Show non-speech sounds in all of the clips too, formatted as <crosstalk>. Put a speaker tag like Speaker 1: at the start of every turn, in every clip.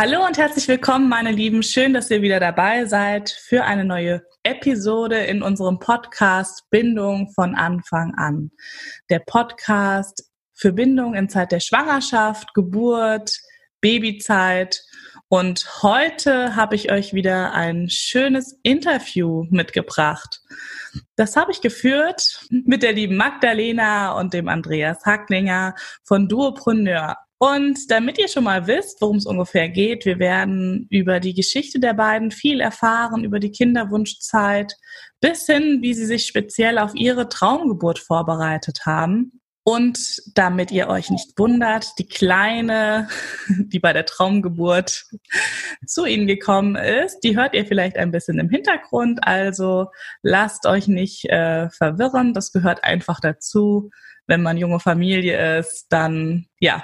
Speaker 1: Hallo und herzlich willkommen, meine Lieben. Schön, dass ihr wieder dabei seid für eine neue Episode in unserem Podcast Bindung von Anfang an. Der Podcast für Bindung in Zeit der Schwangerschaft, Geburt, Babyzeit. Und heute habe ich euch wieder ein schönes Interview mitgebracht. Das habe ich geführt mit der lieben Magdalena und dem Andreas Hacklinger von Duopreneur. Und damit ihr schon mal wisst, worum es ungefähr geht, wir werden über die Geschichte der beiden viel erfahren, über die Kinderwunschzeit, bis hin, wie sie sich speziell auf ihre Traumgeburt vorbereitet haben. Und damit ihr euch nicht wundert, die Kleine, <laughs> die bei der Traumgeburt zu Ihnen gekommen ist, die hört ihr vielleicht ein bisschen im Hintergrund. Also lasst euch nicht äh, verwirren. Das gehört einfach dazu. Wenn man junge Familie ist, dann ja,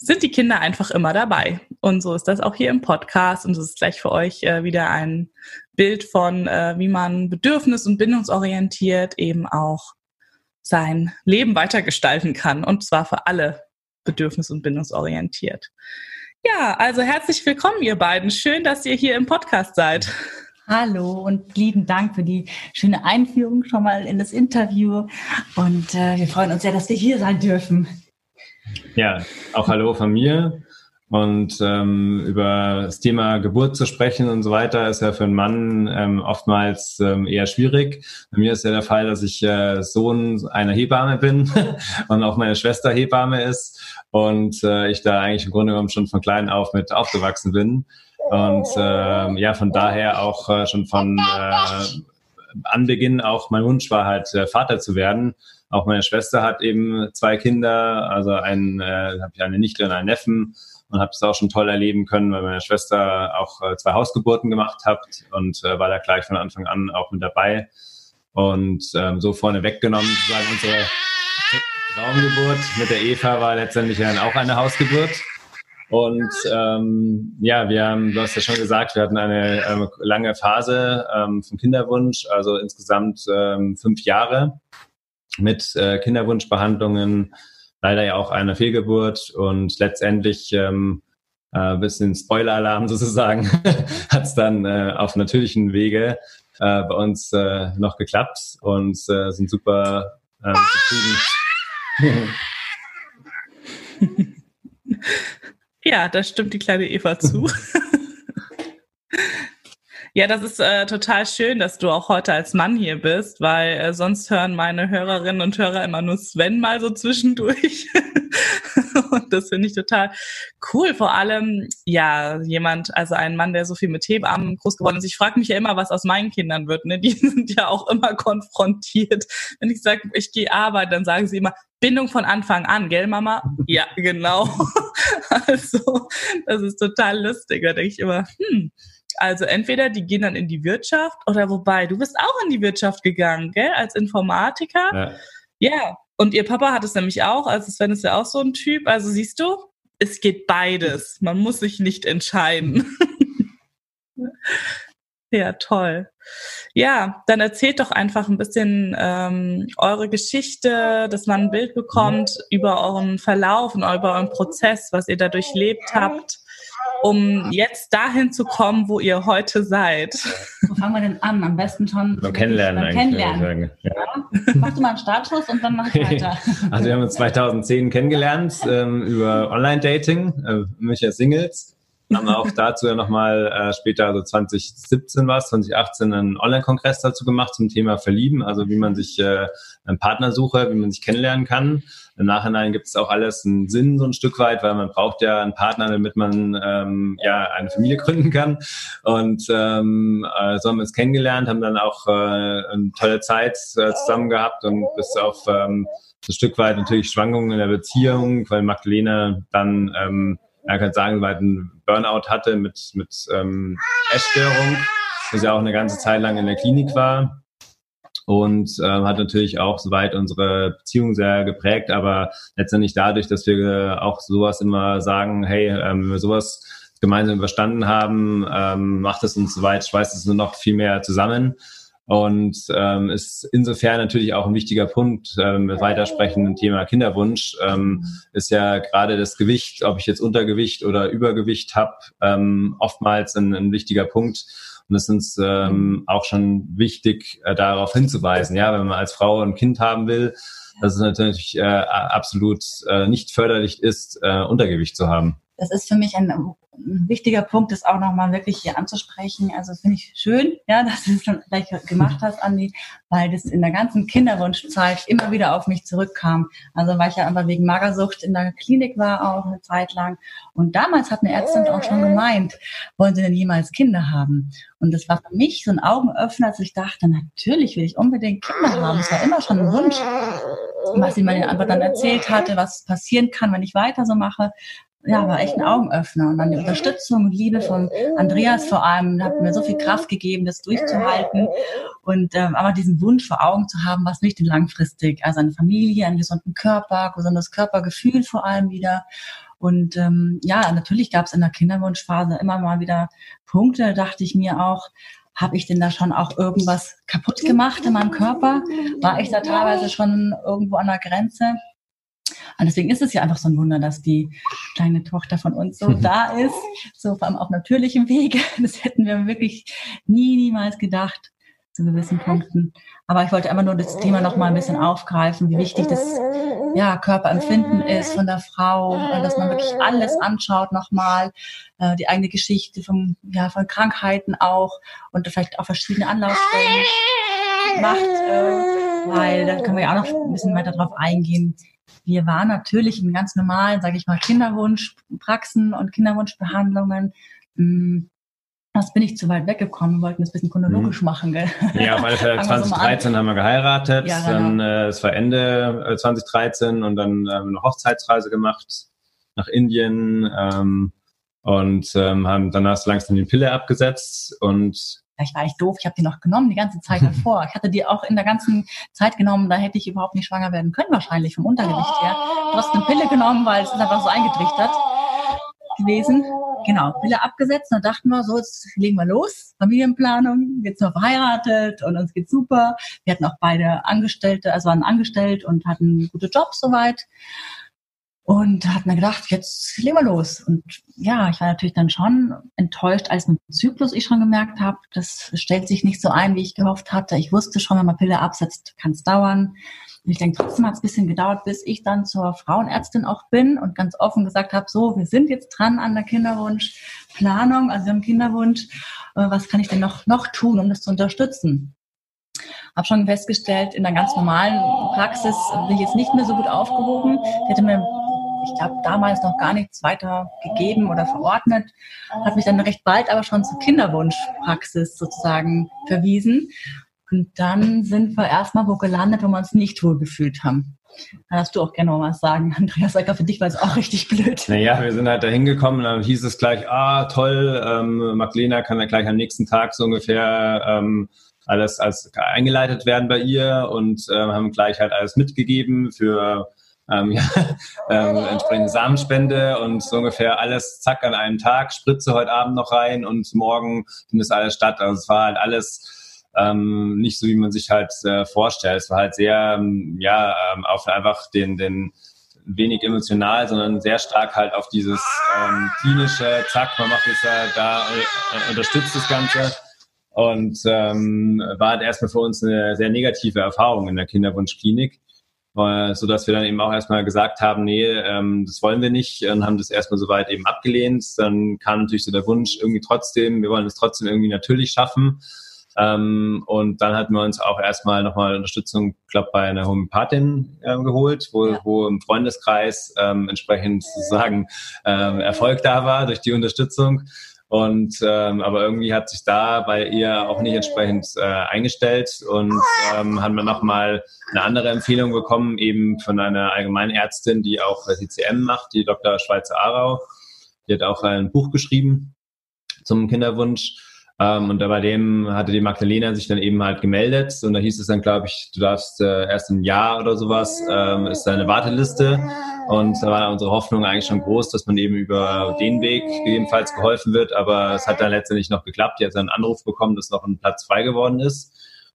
Speaker 1: sind die Kinder einfach immer dabei. Und so ist das auch hier im Podcast. Und es ist gleich für euch äh, wieder ein Bild von, äh, wie man bedürfnis- und bindungsorientiert eben auch sein Leben weitergestalten kann. Und zwar für alle bedürfnis- und bindungsorientiert. Ja, also herzlich willkommen, ihr beiden. Schön, dass ihr hier im Podcast seid.
Speaker 2: Hallo und lieben Dank für die schöne Einführung schon mal in das Interview. Und äh, wir freuen uns sehr, dass wir hier sein dürfen.
Speaker 3: Ja, auch Hallo von mir. Und ähm, über das Thema Geburt zu sprechen und so weiter ist ja für einen Mann ähm, oftmals ähm, eher schwierig. Bei mir ist ja der Fall, dass ich äh, Sohn einer Hebamme bin <laughs> und auch meine Schwester Hebamme ist und äh, ich da eigentlich im Grunde genommen schon von klein auf mit aufgewachsen bin. Und äh, ja, von daher auch äh, schon von äh, Anbeginn auch mein Wunsch war halt, äh, Vater zu werden. Auch meine Schwester hat eben zwei Kinder, also ein, äh, habe ich eine Nichte und einen Neffen und habe das auch schon toll erleben können, weil meine Schwester auch äh, zwei Hausgeburten gemacht hat und äh, war da gleich von Anfang an auch mit dabei. Und ähm, so vorne weggenommen, sozusagen unsere Traumgeburt mit der Eva war letztendlich dann auch eine Hausgeburt. Und ähm, ja, wir haben, du hast ja schon gesagt, wir hatten eine ähm, lange Phase ähm, vom Kinderwunsch, also insgesamt ähm, fünf Jahre mit äh, Kinderwunschbehandlungen, leider ja auch eine Fehlgeburt und letztendlich ähm, äh, bisschen Spoiler-Alarm <laughs> sozusagen, <laughs> hat es dann äh, auf natürlichen Wege äh, bei uns äh, noch geklappt und äh, sind super äh, zufrieden. <laughs>
Speaker 1: ja, da stimmt die kleine Eva zu. <laughs> Ja, das ist äh, total schön, dass du auch heute als Mann hier bist, weil äh, sonst hören meine Hörerinnen und Hörer immer nur Sven mal so zwischendurch. <laughs> das finde ich total cool. Vor allem, ja, jemand, also ein Mann, der so viel mit Hebammen groß geworden ist. Ich frage mich ja immer, was aus meinen Kindern wird. Ne? Die <laughs> sind ja auch immer konfrontiert. Wenn ich sage, ich gehe arbeiten, dann sagen sie immer, Bindung von Anfang an, gell, Mama? Ja, genau. <laughs> also, das ist total lustig. Da denke ich immer, hm, also entweder die gehen dann in die Wirtschaft oder wobei, du bist auch in die Wirtschaft gegangen, gell, als Informatiker. Ja. ja. Und ihr Papa hat es nämlich auch, also Sven ist ja auch so ein Typ. Also siehst du, es geht beides. Man muss sich nicht entscheiden. <laughs> ja, toll. Ja, dann erzählt doch einfach ein bisschen ähm, eure Geschichte, dass man ein Bild bekommt über euren Verlauf und über euren Prozess, was ihr da durchlebt habt um jetzt dahin zu kommen, wo ihr heute seid?
Speaker 2: Wo fangen wir denn an? Am besten schon
Speaker 3: beim Kennenlernen. Beim
Speaker 2: Kennenlernen. Ja. ja. Mach du mal einen Startschuss und dann mach ich <laughs> weiter.
Speaker 3: Also wir haben uns 2010 kennengelernt ähm, über Online-Dating, äh, Münchner Singles. Haben auch dazu ja nochmal äh, später, also 2017 war es, 2018, einen Online-Kongress dazu gemacht zum Thema Verlieben, also wie man sich äh, einen Partner suche, wie man sich kennenlernen kann. Im Nachhinein gibt es auch alles einen Sinn so ein Stück weit, weil man braucht ja einen Partner, damit man ähm, ja eine Familie <laughs> gründen kann. Und ähm, äh, so haben wir uns kennengelernt, haben dann auch äh, eine tolle Zeit äh, zusammen gehabt und bis auf ähm, so ein Stück weit natürlich Schwankungen in der Beziehung, weil Magdalena dann ähm, man kann sagen, weil einen Burnout hatte mit, mit ähm, Essstörung, dass ja auch eine ganze Zeit lang in der Klinik war und äh, hat natürlich auch soweit unsere Beziehung sehr geprägt, aber letztendlich dadurch, dass wir auch sowas immer sagen, hey, ähm, wenn wir sowas gemeinsam überstanden haben, ähm, macht es uns soweit, schweißt es nur noch viel mehr zusammen. Und ähm, ist insofern natürlich auch ein wichtiger Punkt ähm, mit weitersprechenden Thema Kinderwunsch. Ähm, ist ja gerade das Gewicht, ob ich jetzt Untergewicht oder Übergewicht habe, ähm, oftmals ein, ein wichtiger Punkt. Und es ist uns ähm, auch schon wichtig, äh, darauf hinzuweisen. Ja, wenn man als Frau ein Kind haben will, dass es natürlich äh, absolut äh, nicht förderlich ist, äh, Untergewicht zu haben
Speaker 2: das ist für mich ein, ein wichtiger Punkt, das auch nochmal wirklich hier anzusprechen. Also finde ich schön, ja, <laughs> dass du es schon gleich gemacht hast, Andi, weil das in der ganzen Kinderwunschzeit immer wieder auf mich zurückkam. Also weil ich ja einfach wegen Magersucht in der Klinik war auch eine Zeit lang. Und damals hat eine Ärztin auch schon gemeint, wollen Sie denn jemals Kinder haben? Und das war für mich so ein Augenöffner, als ich dachte, natürlich will ich unbedingt Kinder haben. Es war immer schon ein Wunsch was sie mir einfach dann erzählt hatte, was passieren kann, wenn ich weiter so mache ja, war echt ein Augenöffner. Und dann die Unterstützung und Liebe von Andreas vor allem hat mir so viel Kraft gegeben, das durchzuhalten und ähm, aber diesen Wunsch vor Augen zu haben, was möchte langfristig. Also eine Familie, einen gesunden Körper, gesundes Körpergefühl vor allem wieder. Und ähm, ja, natürlich gab es in der Kinderwunschphase immer mal wieder Punkte, da dachte ich mir auch, habe ich denn da schon auch irgendwas kaputt gemacht in meinem Körper? War ich da teilweise schon irgendwo an der Grenze? Und deswegen ist es ja einfach so ein Wunder, dass die kleine Tochter von uns so <laughs> da ist, so vor allem auf natürlichem Wege. <laughs> Das hätten wir wirklich nie, niemals gedacht zu gewissen Punkten. Aber ich wollte einfach nur das Thema noch mal ein bisschen aufgreifen, wie wichtig das ja, Körperempfinden ist von der Frau, dass man wirklich alles anschaut nochmal, äh, die eigene Geschichte vom, ja, von Krankheiten auch und vielleicht auch verschiedene Anlaufstellen macht, äh, weil da können wir ja auch noch ein bisschen weiter drauf eingehen, wir waren natürlich in ganz normalen, sage ich mal, Kinderwunschpraxen und Kinderwunschbehandlungen. Hm, das bin ich zu weit weggekommen. Wir wollten das ein bisschen chronologisch mhm. machen, gell?
Speaker 3: Ja, auf alle Fälle <laughs> 2013 so haben wir geheiratet. Ja, genau. Dann, äh, es war Ende äh, 2013 und dann äh, eine Hochzeitsreise gemacht nach Indien ähm, und ähm, haben danach so langsam die Pille abgesetzt und
Speaker 2: Vielleicht war ich doof, ich habe die noch genommen die ganze Zeit <laughs> davor. Ich hatte die auch in der ganzen Zeit genommen, da hätte ich überhaupt nicht schwanger werden können, wahrscheinlich vom Untergewicht her. Du hast eine Pille genommen, weil es ist einfach so eingetrichtert gewesen. Genau, Pille abgesetzt und dann dachten wir, so, jetzt legen wir los. Familienplanung, jetzt noch verheiratet und uns geht's super. Wir hatten auch beide Angestellte, also waren angestellt und hatten gute Jobs soweit. Und hat mir gedacht, jetzt legen wir los. Und ja, ich war natürlich dann schon enttäuscht, als mit dem Zyklus ich schon gemerkt habe, das stellt sich nicht so ein, wie ich gehofft hatte. Ich wusste schon, wenn man Pille absetzt, kann es dauern. Und ich denke, trotzdem hat es ein bisschen gedauert, bis ich dann zur Frauenärztin auch bin und ganz offen gesagt habe, so, wir sind jetzt dran an der Kinderwunschplanung, also haben Kinderwunsch. Äh, was kann ich denn noch, noch tun, um das zu unterstützen? Habe schon festgestellt, in der ganz normalen Praxis bin ich jetzt nicht mehr so gut aufgehoben. Ich hätte mir ich glaube, damals noch gar nichts weiter gegeben oder verordnet, hat mich dann recht bald aber schon zur Kinderwunschpraxis sozusagen verwiesen. Und dann sind wir erstmal wo gelandet, wo wir uns nicht wohl gefühlt haben. Da hast du auch gerne mal was sagen, <laughs> Andreas. Sogar für dich war es auch richtig blöd.
Speaker 3: Naja, wir sind halt da hingekommen, dann hieß es gleich, ah, toll, ähm, Magdalena kann ja gleich am nächsten Tag so ungefähr ähm, alles als eingeleitet werden bei ihr und äh, haben gleich halt alles mitgegeben für ähm, ja, <laughs> ähm, entsprechende Samenspende und so ungefähr alles zack an einem Tag, Spritze heute Abend noch rein und morgen findet alles statt. Also es war halt alles ähm, nicht so, wie man sich halt äh, vorstellt. Es war halt sehr, ähm, ja, ähm, auf einfach den, den wenig emotional, sondern sehr stark halt auf dieses ähm, klinische, zack, man macht es ja da, äh, unterstützt das Ganze. Und ähm, war halt erstmal für uns eine sehr negative Erfahrung in der Kinderwunschklinik äh, so dass wir dann eben auch erstmal gesagt haben, nee, ähm, das wollen wir nicht und haben das erstmal soweit eben abgelehnt. Dann kam natürlich so der Wunsch irgendwie trotzdem, wir wollen es trotzdem irgendwie natürlich schaffen. Ähm, und dann hatten wir uns auch erstmal nochmal Unterstützung, glaube bei einer Homöopathin äh, geholt, wo, ja. wo im Freundeskreis ähm, entsprechend sozusagen ähm, Erfolg da war durch die Unterstützung. Und ähm, aber irgendwie hat sich da bei ihr auch nicht entsprechend äh, eingestellt und ähm, haben wir nochmal eine andere Empfehlung bekommen, eben von einer Allgemeinärztin, die auch CCM macht, die Dr. Schweizer Arau. Die hat auch ein Buch geschrieben zum Kinderwunsch. Ähm, und bei dem hatte die Magdalena sich dann eben halt gemeldet und da hieß es dann, glaube ich, du darfst äh, erst ein Jahr oder sowas, ähm, ist da eine Warteliste. Und da war unsere Hoffnung eigentlich schon groß, dass man eben über den Weg gegebenenfalls geholfen wird. Aber es hat dann letztendlich noch geklappt. Die hat dann einen Anruf bekommen, dass noch ein Platz frei geworden ist.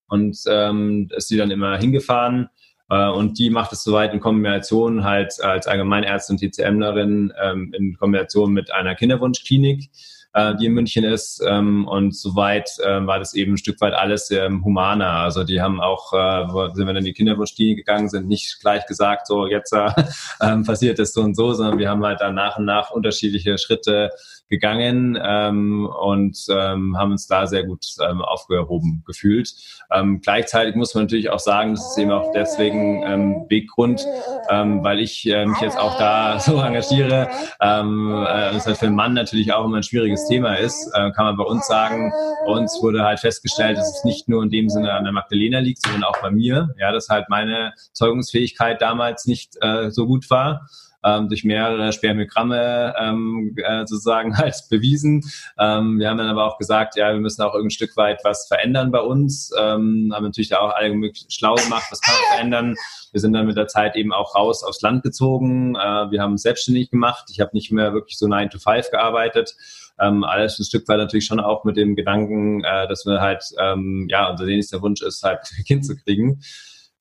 Speaker 3: und ähm, ist sie dann immer hingefahren. Äh, und die macht es soweit in Kombination halt als Allgemeinärztin und TCMlerin ähm, in Kombination mit einer Kinderwunschklinik äh, die in München ist. Ähm, und soweit äh, war das eben ein Stück weit alles ähm, humaner. Also die haben auch, äh, sind wir dann in die Kinderwunschklinik gegangen, sind nicht gleich gesagt, so jetzt äh, <laughs> ähm, passiert es so und so, sondern wir haben halt dann nach und nach unterschiedliche Schritte gegangen ähm, und ähm, haben uns da sehr gut ähm, aufgehoben gefühlt. Ähm, gleichzeitig muss man natürlich auch sagen, das ist eben auch deswegen ähm, Weggrund, ähm, weil ich äh, mich jetzt auch da <laughs> so engagiere. Ähm, äh, das halt für einen Mann natürlich auch immer ein schwieriges Thema ist, äh, kann man bei uns sagen. Uns wurde halt festgestellt, dass es nicht nur in dem Sinne an der Magdalena liegt, sondern auch bei mir. Ja, dass halt meine Zeugungsfähigkeit damals nicht äh, so gut war ähm, durch mehrere Spermiogramme ähm, äh, sozusagen <laughs> halt bewiesen. Ähm, wir haben dann aber auch gesagt, ja, wir müssen auch irgendein Stück weit was verändern bei uns. Ähm, haben natürlich auch alle schlau gemacht, was kann man verändern. Wir sind dann mit der Zeit eben auch raus aufs Land gezogen. Äh, wir haben selbstständig gemacht. Ich habe nicht mehr wirklich so 9 to 5 gearbeitet. Ähm, alles ein Stück weit natürlich schon auch mit dem Gedanken, äh, dass wir halt, ähm, ja, unser nächster Wunsch ist, halt <laughs> ein Kind zu kriegen.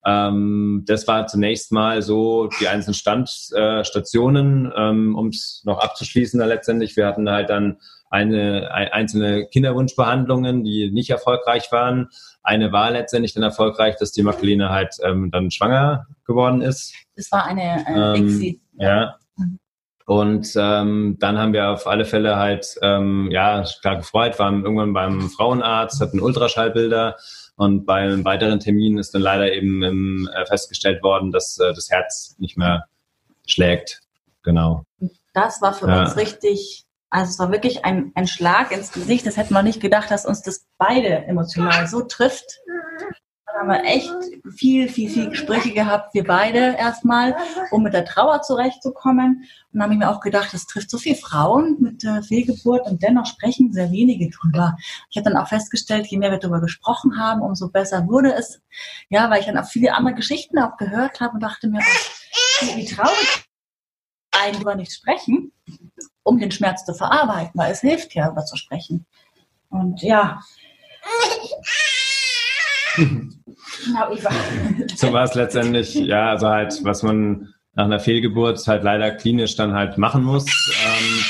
Speaker 3: Ähm, das war zunächst mal so die einzelnen Standstationen, äh, ähm, um es noch abzuschließen da letztendlich. Wir hatten halt dann eine, ein, einzelne Kinderwunschbehandlungen, die nicht erfolgreich waren. Eine war letztendlich dann erfolgreich, dass die Magdalene halt ähm, dann schwanger geworden ist.
Speaker 2: Das war eine äh, ähm,
Speaker 3: Ja. Und ähm, dann haben wir auf alle Fälle halt, ähm, ja, klar gefreut, waren irgendwann beim Frauenarzt, hatten Ultraschallbilder und bei einem weiteren Termin ist dann leider eben ähm, festgestellt worden, dass äh, das Herz nicht mehr schlägt. Genau.
Speaker 2: Das war für ja. uns richtig, also es war wirklich ein, ein Schlag ins Gesicht. Das hätten wir nicht gedacht, dass uns das beide emotional so trifft haben wir echt viel, viel, viel Gespräche gehabt, wir beide erstmal, um mit der Trauer zurechtzukommen. Und dann habe ich mir auch gedacht, das trifft so viele Frauen mit der Fehlgeburt und dennoch sprechen sehr wenige drüber. Ich habe dann auch festgestellt, je mehr wir darüber gesprochen haben, umso besser wurde es. Ja, weil ich dann auch viele andere Geschichten auch gehört habe und dachte mir, wie traurig eigentlich darüber nicht sprechen, um den Schmerz zu verarbeiten, weil es hilft ja, darüber zu sprechen. Und ja,
Speaker 3: Genau, so war es letztendlich, ja, also halt, was man nach einer Fehlgeburt halt leider klinisch dann halt machen muss. Ähm,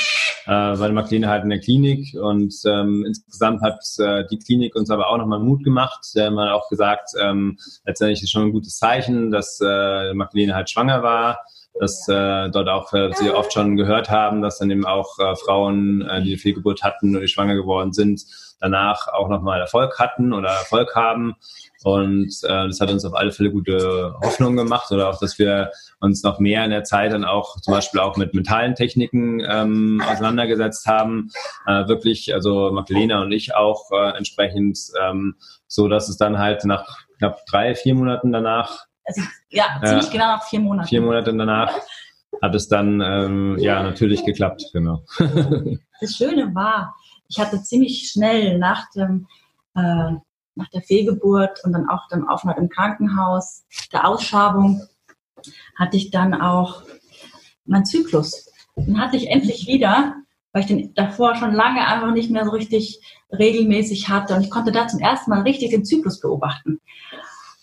Speaker 3: äh, weil Marlene halt in der Klinik und ähm, insgesamt hat äh, die Klinik uns aber auch nochmal Mut gemacht. Wir haben auch gesagt, ähm, letztendlich ist schon ein gutes Zeichen, dass äh, Marlene halt schwanger war dass äh, dort auch äh, Sie oft schon gehört haben, dass dann eben auch äh, Frauen, äh, die eine Fehlgeburt hatten oder die schwanger geworden sind, danach auch nochmal Erfolg hatten oder Erfolg haben. Und äh, das hat uns auf alle Fälle gute Hoffnung gemacht oder auch, dass wir uns noch mehr in der Zeit dann auch zum Beispiel auch mit mentalen Techniken ähm, auseinandergesetzt haben. Äh, wirklich, also Magdalena und ich auch äh, entsprechend, ähm, so dass es dann halt nach knapp drei, vier Monaten danach
Speaker 2: also ja, ziemlich äh, genau nach vier Monaten.
Speaker 3: Vier Monate danach hat es dann ähm, ja natürlich geklappt, genau. <laughs>
Speaker 2: das Schöne war, ich hatte ziemlich schnell nach dem äh, nach der Fehlgeburt und dann auch dem Aufenthalt im Krankenhaus, der Ausschabung, hatte ich dann auch meinen Zyklus. Den hatte ich endlich wieder, weil ich den davor schon lange einfach nicht mehr so richtig regelmäßig hatte und ich konnte da zum ersten Mal richtig den Zyklus beobachten.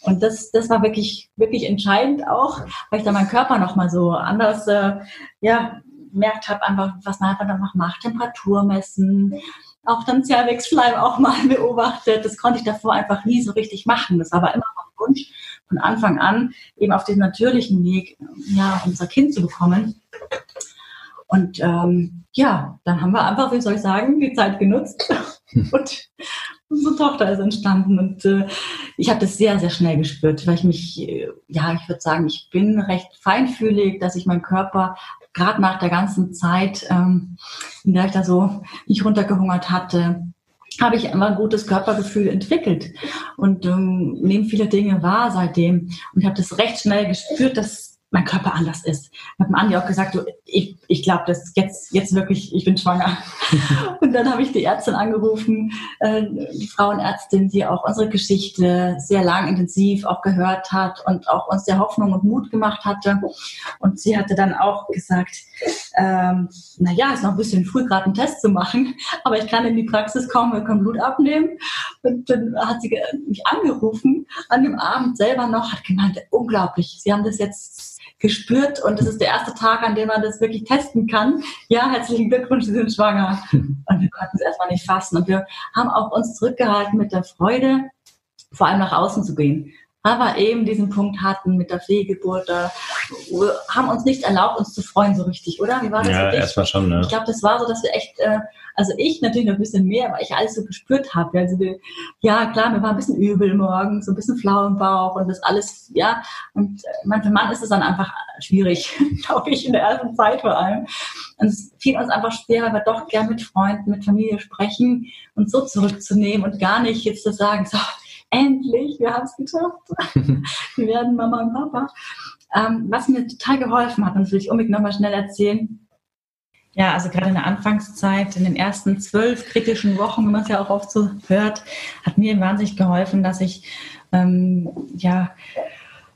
Speaker 2: Und das, das war wirklich, wirklich entscheidend auch, weil ich da meinen Körper nochmal so anders, äh, ja, merkt habe, einfach, was man einfach noch macht, Temperatur messen, auch dann Cervixschleim auch mal <laughs> beobachtet. Das konnte ich davor einfach nie so richtig machen. Das war aber immer noch ein Wunsch von Anfang an, eben auf den natürlichen Weg, ja, unser Kind zu bekommen. Und ähm, ja, dann haben wir einfach, wie soll ich sagen, die Zeit genutzt <laughs> und unsere Tochter ist entstanden. Und äh, ich habe das sehr, sehr schnell gespürt, weil ich mich, äh, ja, ich würde sagen, ich bin recht feinfühlig, dass ich meinen Körper gerade nach der ganzen Zeit, ähm, in der ich da so nicht runtergehungert hatte, habe ich immer ein gutes Körpergefühl entwickelt und ähm, nehme viele Dinge wahr seitdem. Und ich habe das recht schnell gespürt, dass mein Körper anders ist. Ich habe Andi auch gesagt, du, ich, ich glaube, das jetzt, jetzt wirklich, ich bin schwanger. <laughs> und dann habe ich die Ärztin angerufen, äh, die Frauenärztin, die auch unsere Geschichte sehr lang intensiv auch gehört hat und auch uns der Hoffnung und Mut gemacht hatte. Und sie hatte dann auch gesagt, ähm, na ja, ist noch ein bisschen früh, gerade einen Test zu machen, <laughs> aber ich kann in die Praxis kommen, wir können Blut abnehmen. Und dann hat sie mich angerufen an dem Abend selber noch, hat gemeint, unglaublich, sie haben das jetzt gespürt und es ist der erste Tag, an dem man das wirklich testen kann. Ja, herzlichen Glückwunsch, Sie sind schwanger. <laughs> Und wir konnten es erstmal nicht fassen. Und wir haben auch uns zurückgehalten mit der Freude, vor allem nach außen zu gehen aber eben diesen Punkt hatten mit der Fehlgeburt, da haben uns nicht erlaubt, uns zu freuen so richtig, oder?
Speaker 3: Wie war das Ja, erstmal schon, ne?
Speaker 2: Ich glaube, das war so, dass wir echt, äh, also ich natürlich noch ein bisschen mehr, weil ich alles so gespürt habe. Also wir, ja, klar, mir war ein bisschen übel morgens, so ein bisschen flau im Bauch und das alles, ja. Und äh, für Mann ist es dann einfach schwierig, <laughs> glaube ich, in der ersten Zeit vor allem. Und es fiel uns einfach schwer, weil wir doch gern mit Freunden, mit Familie sprechen und so zurückzunehmen und gar nicht jetzt zu sagen, so, endlich, wir haben es geschafft. <laughs> wir werden Mama und Papa. Ähm, was mir total geholfen hat, und das will ich unbedingt nochmal schnell erzählen. Ja, also gerade in der Anfangszeit, in den ersten zwölf kritischen Wochen, wie man es ja auch oft so hört, hat mir wahnsinnig geholfen, dass ich ähm, ja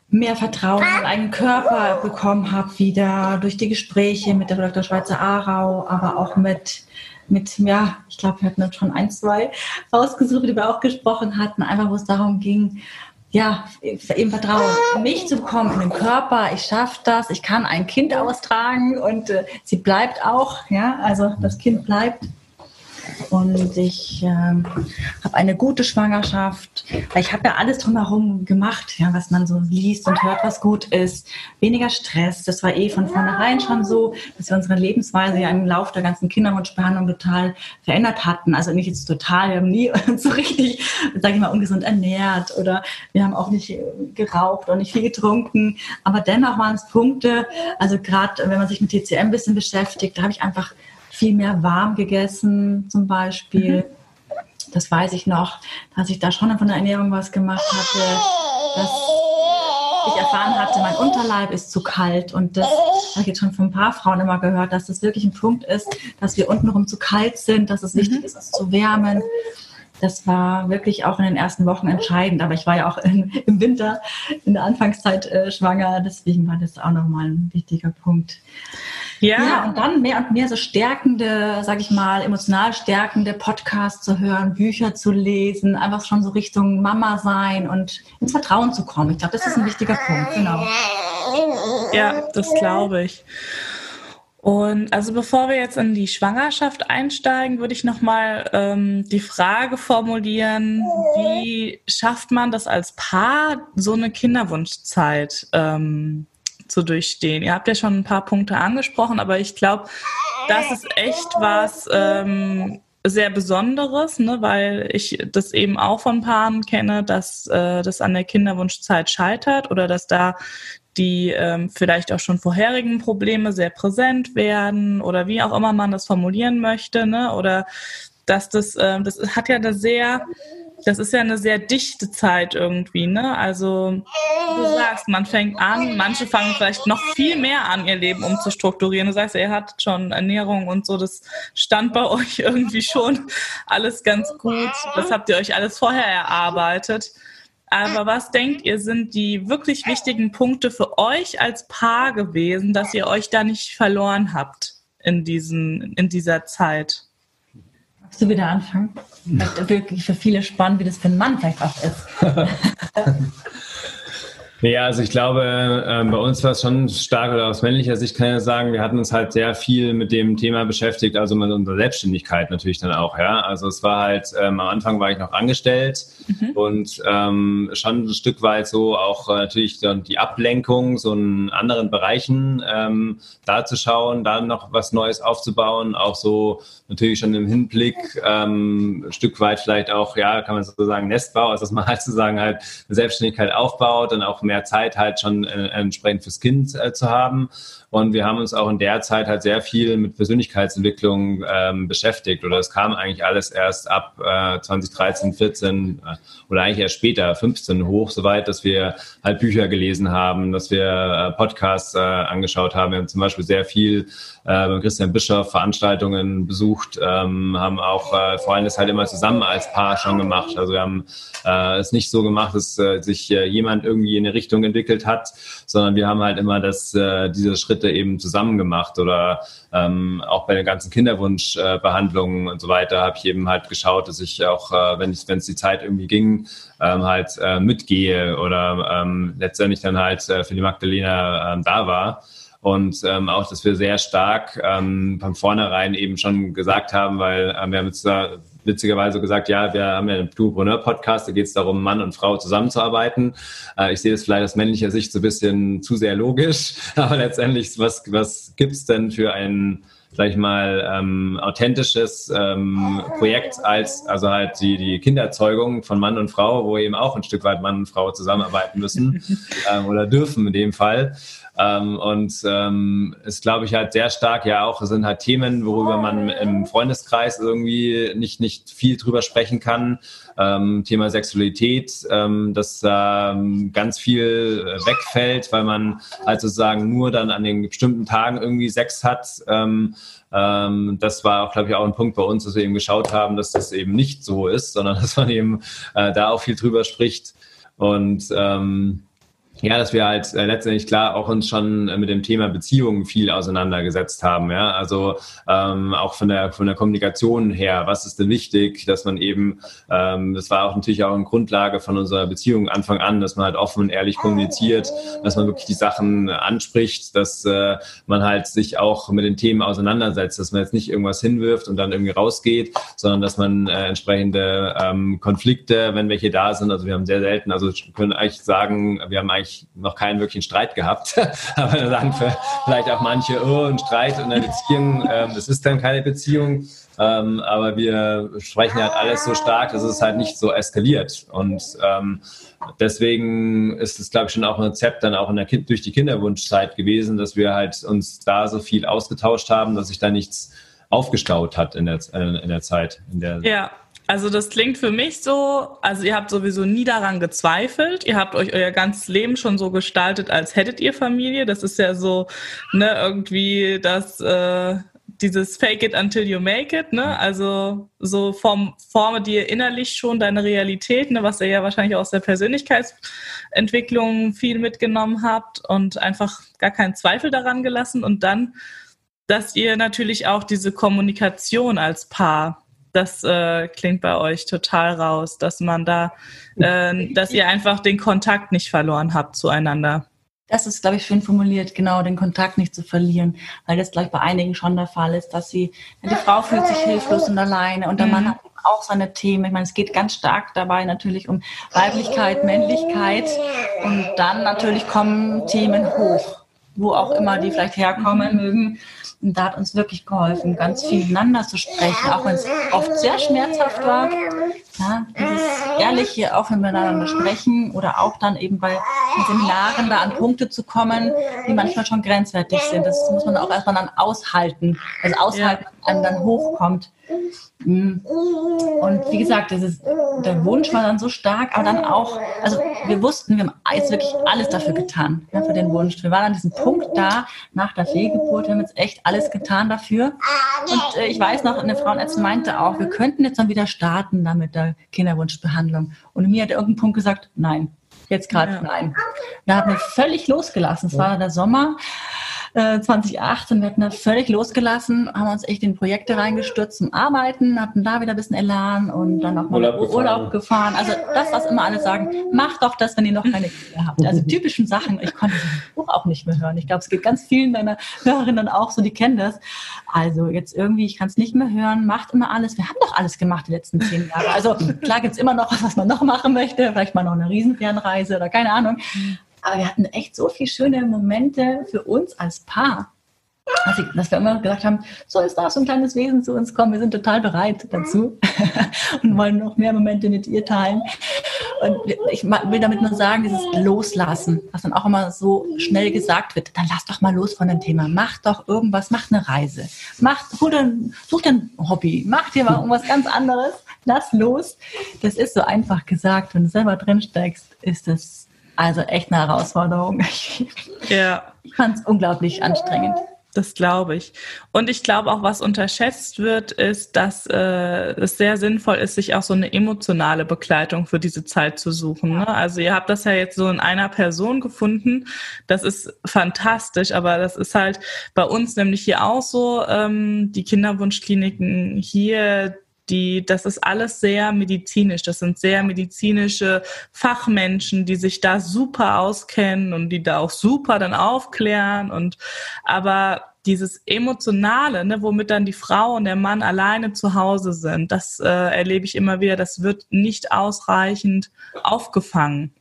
Speaker 2: mehr Vertrauen in meinen eigenen Körper bekommen habe, wieder durch die Gespräche mit der Dr. Schweizer Aarau, aber auch mit mit, ja, ich glaube, wir hatten schon ein, zwei rausgesucht, die wir auch gesprochen hatten, einfach wo es darum ging, ja, eben Vertrauen in mich zu bekommen, in den Körper, ich schaffe das, ich kann ein Kind austragen und äh, sie bleibt auch, ja, also das Kind bleibt und ich äh, habe eine gute Schwangerschaft. Ich habe ja alles drumherum gemacht, ja, was man so liest und hört, was gut ist. Weniger Stress. Das war eh von vornherein schon so, dass wir unsere Lebensweise ja im Laufe der ganzen Kinderwunschbehandlung total verändert hatten. Also nicht jetzt total, wir haben nie <laughs> so richtig, sage ich mal, ungesund ernährt oder wir haben auch nicht geraucht und nicht viel getrunken. Aber dennoch waren es Punkte, also gerade wenn man sich mit TCM ein bisschen beschäftigt, da habe ich einfach viel mehr warm gegessen zum Beispiel. Mhm. Das weiß ich noch, dass ich da schon von der Ernährung was gemacht hatte, dass ich erfahren hatte, mein Unterleib ist zu kalt und das habe ich jetzt schon von ein paar Frauen immer gehört, dass das wirklich ein Punkt ist, dass wir untenrum zu kalt sind, dass es mhm. wichtig ist, uns zu wärmen. Das war wirklich auch in den ersten Wochen entscheidend, aber ich war ja auch in, im Winter in der Anfangszeit äh, schwanger, deswegen war das auch nochmal ein wichtiger Punkt. Ja. ja, und dann mehr und mehr so stärkende, sag ich mal, emotional stärkende Podcasts zu hören, Bücher zu lesen, einfach schon so Richtung Mama sein und ins Vertrauen zu kommen. Ich glaube, das ist ein wichtiger Punkt, genau.
Speaker 1: Ja, das glaube ich. Und also bevor wir jetzt in die Schwangerschaft einsteigen, würde ich nochmal ähm, die Frage formulieren, wie schafft man das als Paar, so eine Kinderwunschzeit ähm, zu durchstehen. Ihr habt ja schon ein paar Punkte angesprochen, aber ich glaube, das ist echt was ähm, sehr Besonderes, ne, weil ich das eben auch von Paaren kenne, dass äh, das an der Kinderwunschzeit scheitert oder dass da die ähm, vielleicht auch schon vorherigen Probleme sehr präsent werden oder wie auch immer man das formulieren möchte, ne? Oder dass das, äh, das hat ja eine sehr das ist ja eine sehr dichte Zeit irgendwie, ne? Also du sagst, man fängt an, manche fangen vielleicht noch viel mehr an, ihr Leben umzustrukturieren. Du sagst, ihr hattet schon Ernährung und so, das stand bei <laughs> euch irgendwie schon alles ganz gut. Das habt ihr euch alles vorher erarbeitet. Aber was denkt ihr, sind die wirklich wichtigen Punkte für euch als Paar gewesen, dass ihr euch da nicht verloren habt in, diesen, in dieser Zeit?
Speaker 2: Magst du wieder anfangen? Das wirklich für viele spannend, wie das für einen Mann vielleicht auch ist. <laughs>
Speaker 3: Ja, also ich glaube, äh, bei uns war es schon stark, oder aus männlicher Sicht kann ich sagen, wir hatten uns halt sehr viel mit dem Thema beschäftigt, also mit unserer Selbstständigkeit natürlich dann auch, ja. Also es war halt, ähm, am Anfang war ich noch angestellt mhm. und ähm, schon ein Stück weit so auch äh, natürlich dann die Ablenkung, so in anderen Bereichen ähm, da zu schauen, da noch was Neues aufzubauen, auch so natürlich schon im Hinblick ähm, ein Stück weit vielleicht auch, ja, kann man so sagen, Nestbau, also dass man halt <laughs> sozusagen halt eine Selbstständigkeit aufbaut, dann auch mehr mehr Zeit halt schon äh, entsprechend fürs Kind äh, zu haben. Und wir haben uns auch in der Zeit halt sehr viel mit Persönlichkeitsentwicklung ähm, beschäftigt. Oder es kam eigentlich alles erst ab äh, 2013, 14 äh, oder eigentlich erst später, 15 hoch, soweit, dass wir halt Bücher gelesen haben, dass wir äh, Podcasts äh, angeschaut haben. Wir haben zum Beispiel sehr viel äh, mit Christian Bischoff Veranstaltungen besucht, ähm, haben auch äh, vor allem das halt immer zusammen als Paar schon gemacht. Also wir haben äh, es nicht so gemacht, dass äh, sich äh, jemand irgendwie in eine Richtung entwickelt hat, sondern wir haben halt immer das, äh, diese Schritte eben zusammen gemacht oder ähm, auch bei den ganzen Kinderwunschbehandlungen äh, und so weiter habe ich eben halt geschaut, dass ich auch, äh, wenn es die Zeit irgendwie ging, ähm, halt äh, mitgehe oder ähm, letztendlich dann halt äh, für die Magdalena ähm, da war. Und ähm, auch, dass wir sehr stark ähm, von vornherein eben schon gesagt haben, weil ähm, wir haben jetzt da witzigerweise gesagt, ja, wir haben ja einen Duopreneur-Podcast, da geht es darum, Mann und Frau zusammenzuarbeiten. Äh, ich sehe das vielleicht aus männlicher Sicht so ein bisschen zu sehr logisch, <laughs> aber letztendlich, was, was gibt's denn für einen sag ich mal, ähm, authentisches ähm, Projekt als, also halt die, die Kinderzeugung von Mann und Frau, wo eben auch ein Stück weit Mann und Frau zusammenarbeiten müssen <laughs> ähm, oder dürfen in dem Fall. Ähm, und ähm, ist, glaube ich, halt sehr stark ja auch, sind halt Themen, worüber man im Freundeskreis irgendwie nicht, nicht viel drüber sprechen kann. Ähm, Thema Sexualität, ähm, dass da ähm, ganz viel wegfällt, weil man halt sozusagen nur dann an den bestimmten Tagen irgendwie Sex hat. Ähm, ähm, das war auch, glaube ich, auch ein Punkt bei uns, dass wir eben geschaut haben, dass das eben nicht so ist, sondern <laughs> dass man eben äh, da auch viel drüber spricht. Und ähm, ja, dass wir halt äh, letztendlich klar auch uns schon äh, mit dem Thema Beziehungen viel auseinandergesetzt haben. Ja, also ähm, auch von der von der Kommunikation her, was ist denn wichtig, dass man eben, ähm, das war auch natürlich auch eine Grundlage von unserer Beziehung Anfang an, dass man halt offen und ehrlich kommuniziert, dass man wirklich die Sachen anspricht, dass äh, man halt sich auch mit den Themen auseinandersetzt, dass man jetzt nicht irgendwas hinwirft und dann irgendwie rausgeht, sondern dass man äh, entsprechende ähm, Konflikte, wenn welche da sind, also wir haben sehr selten, also können eigentlich sagen, wir haben eigentlich eigentlich noch keinen wirklichen Streit gehabt. <laughs> Aber dann sagen vielleicht auch manche, oh, ein Streit in einer Beziehung, ähm, das ist dann keine Beziehung. Ähm, aber wir sprechen halt alles so stark, dass es halt nicht so eskaliert. Und ähm, deswegen ist es, glaube ich, schon auch ein Rezept dann auch in der kind durch die Kinderwunschzeit gewesen, dass wir halt uns da so viel ausgetauscht haben, dass sich da nichts aufgestaut hat in der, in der Zeit. In der
Speaker 1: ja, also das klingt für mich so, also ihr habt sowieso nie daran gezweifelt, ihr habt euch euer ganzes Leben schon so gestaltet, als hättet ihr Familie. Das ist ja so, ne, irgendwie das, äh, dieses Fake it until you make it, ne? Also so form, forme dir innerlich schon deine Realität, ne, was ihr ja wahrscheinlich aus der Persönlichkeitsentwicklung viel mitgenommen habt und einfach gar keinen Zweifel daran gelassen und dann, dass ihr natürlich auch diese Kommunikation als Paar das äh, klingt bei euch total raus, dass man da, äh, dass ihr einfach den Kontakt nicht verloren habt zueinander.
Speaker 2: Das ist, glaube ich, schön formuliert, genau, den Kontakt nicht zu verlieren, weil das gleich bei einigen schon der Fall ist, dass sie, die Frau fühlt sich hilflos und alleine und der mhm. Mann hat auch seine Themen. Ich meine, es geht ganz stark dabei natürlich um Weiblichkeit, Männlichkeit und dann natürlich kommen Themen hoch, wo auch immer die vielleicht herkommen mögen. Und da hat uns wirklich geholfen, ganz viel miteinander zu sprechen, auch wenn es oft sehr schmerzhaft war. Ja, dieses ehrliche, auch wenn wir miteinander sprechen oder auch dann eben bei Seminaren da an Punkte zu kommen, die manchmal schon grenzwertig sind. Das muss man auch erstmal dann aushalten. Also aushalten, ja. wenn dann hochkommt. Mhm. Und wie gesagt, das ist, der Wunsch war dann so stark, aber dann auch, also wir wussten, wir haben jetzt wirklich alles dafür getan, ja, für den Wunsch. Wir waren an diesem Punkt da, nach der Fehlgeburt, wir haben jetzt echt alles getan dafür. Und äh, ich weiß noch, eine Frauenärztin meinte auch, wir könnten jetzt dann wieder starten da mit der Kinderwunschbehandlung. Und mir hat irgendein Punkt gesagt, nein, jetzt gerade ja. nein. Da hat mir völlig losgelassen. Es war der Sommer. 2018, äh, wir hatten das völlig losgelassen, haben uns echt in Projekte reingestürzt zum Arbeiten, hatten da wieder ein bisschen Elan und dann noch mal Urlaub, gefahren. Urlaub gefahren. Also das, was immer alle sagen, macht doch das, wenn ihr noch keine Kinder habt. Also typischen Sachen. Ich konnte das Buch auch nicht mehr hören. Ich glaube, es geht ganz vielen deiner Hörerinnen auch so, die kennen das. Also jetzt irgendwie, ich kann es nicht mehr hören, macht immer alles. Wir haben doch alles gemacht die letzten zehn Jahre. Also klar gibt es immer noch was, was man noch machen möchte, vielleicht mal noch eine Riesenfernreise oder keine Ahnung. Aber wir hatten echt so viele schöne Momente für uns als Paar. Also, dass wir immer gesagt haben, so ist da so ein kleines Wesen zu uns kommen, wir sind total bereit dazu <laughs> und wollen noch mehr Momente mit ihr teilen. Und ich will damit nur sagen, dieses Loslassen, was dann auch immer so schnell gesagt wird, dann lass doch mal los von dem Thema. Mach doch irgendwas, mach eine Reise. Mach, hol dann, such dir ein Hobby, mach dir mal irgendwas ganz anderes, lass los. Das ist so einfach gesagt. Wenn du selber drin steckst, ist das also echt eine Herausforderung. <laughs>
Speaker 1: Ja.
Speaker 2: Ich fand es unglaublich anstrengend.
Speaker 1: Das glaube ich. Und ich glaube auch, was unterschätzt wird, ist, dass äh, es sehr sinnvoll ist, sich auch so eine emotionale Begleitung für diese Zeit zu suchen. Ne? Also ihr habt das ja jetzt so in einer Person gefunden. Das ist fantastisch, aber das ist halt bei uns nämlich hier auch so. Ähm, die Kinderwunschkliniken hier, die, das ist alles sehr medizinisch. Das sind sehr medizinische Fachmenschen, die sich da super auskennen und die da auch super dann aufklären und, aber dieses Emotionale, ne, womit dann die Frau und der Mann alleine zu Hause sind, das äh, erlebe ich immer wieder, das wird nicht ausreichend aufgefangen.